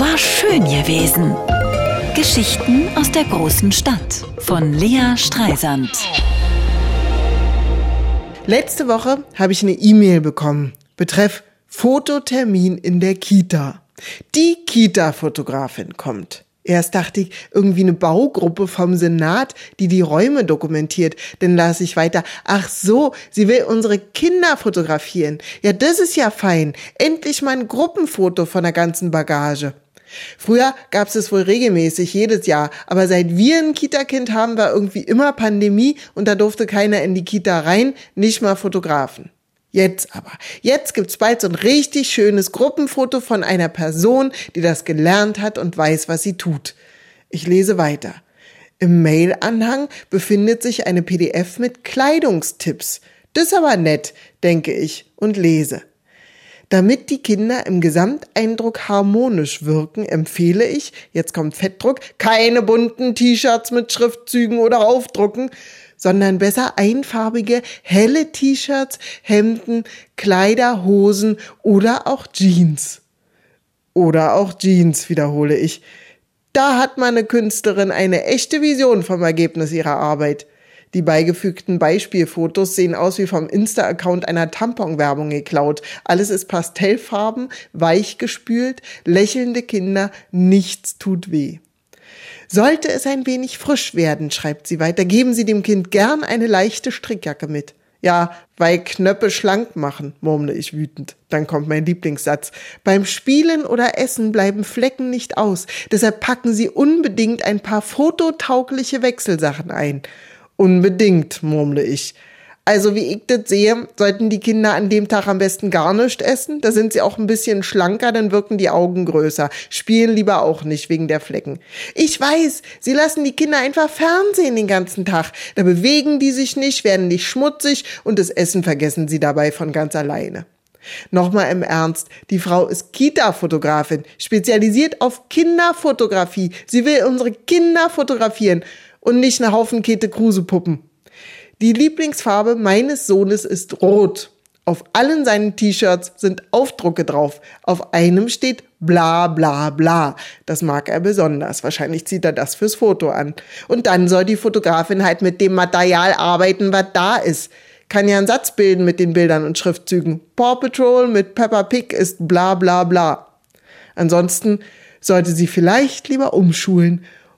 War schön gewesen. Geschichten aus der großen Stadt von Lea Streisand. Letzte Woche habe ich eine E-Mail bekommen. Betreff Fototermin in der Kita. Die Kita-Fotografin kommt. Erst dachte ich, irgendwie eine Baugruppe vom Senat, die die Räume dokumentiert. Dann las ich weiter. Ach so, sie will unsere Kinder fotografieren. Ja, das ist ja fein. Endlich mal ein Gruppenfoto von der ganzen Bagage. Früher gab's es wohl regelmäßig, jedes Jahr, aber seit wir ein Kita-Kind haben, war irgendwie immer Pandemie und da durfte keiner in die Kita rein, nicht mal Fotografen. Jetzt aber, jetzt gibt's bald so ein richtig schönes Gruppenfoto von einer Person, die das gelernt hat und weiß, was sie tut. Ich lese weiter. Im Mail-Anhang befindet sich eine PDF mit Kleidungstipps. Das ist aber nett, denke ich und lese. Damit die Kinder im Gesamteindruck harmonisch wirken, empfehle ich, jetzt kommt Fettdruck, keine bunten T-Shirts mit Schriftzügen oder Aufdrucken, sondern besser einfarbige, helle T-Shirts, Hemden, Kleider, Hosen oder auch Jeans. Oder auch Jeans, wiederhole ich. Da hat meine Künstlerin eine echte Vision vom Ergebnis ihrer Arbeit. Die beigefügten Beispielfotos sehen aus wie vom Insta-Account einer Tamponwerbung geklaut. Alles ist Pastellfarben, weichgespült, lächelnde Kinder, nichts tut weh. Sollte es ein wenig frisch werden, schreibt sie weiter, geben Sie dem Kind gern eine leichte Strickjacke mit. Ja, weil Knöpfe schlank machen, murmle ich wütend. Dann kommt mein Lieblingssatz. Beim Spielen oder Essen bleiben Flecken nicht aus. Deshalb packen Sie unbedingt ein paar fototaugliche Wechselsachen ein. Unbedingt, murmle ich. Also wie ich das sehe, sollten die Kinder an dem Tag am besten gar nicht essen. Da sind sie auch ein bisschen schlanker, dann wirken die Augen größer. Spielen lieber auch nicht wegen der Flecken. Ich weiß, sie lassen die Kinder einfach Fernsehen den ganzen Tag. Da bewegen die sich nicht, werden nicht schmutzig und das Essen vergessen sie dabei von ganz alleine. Nochmal im Ernst, die Frau ist Kita-Fotografin, spezialisiert auf Kinderfotografie. Sie will unsere Kinder fotografieren und nicht eine Haufen Kete Kruse Puppen. Die Lieblingsfarbe meines Sohnes ist rot. Auf allen seinen T-Shirts sind Aufdrucke drauf. Auf einem steht bla bla bla. Das mag er besonders. Wahrscheinlich zieht er das fürs Foto an. Und dann soll die Fotografin halt mit dem Material arbeiten, was da ist. Kann ja einen Satz bilden mit den Bildern und Schriftzügen. Paw Patrol mit Peppa Pig ist bla bla bla. Ansonsten sollte sie vielleicht lieber umschulen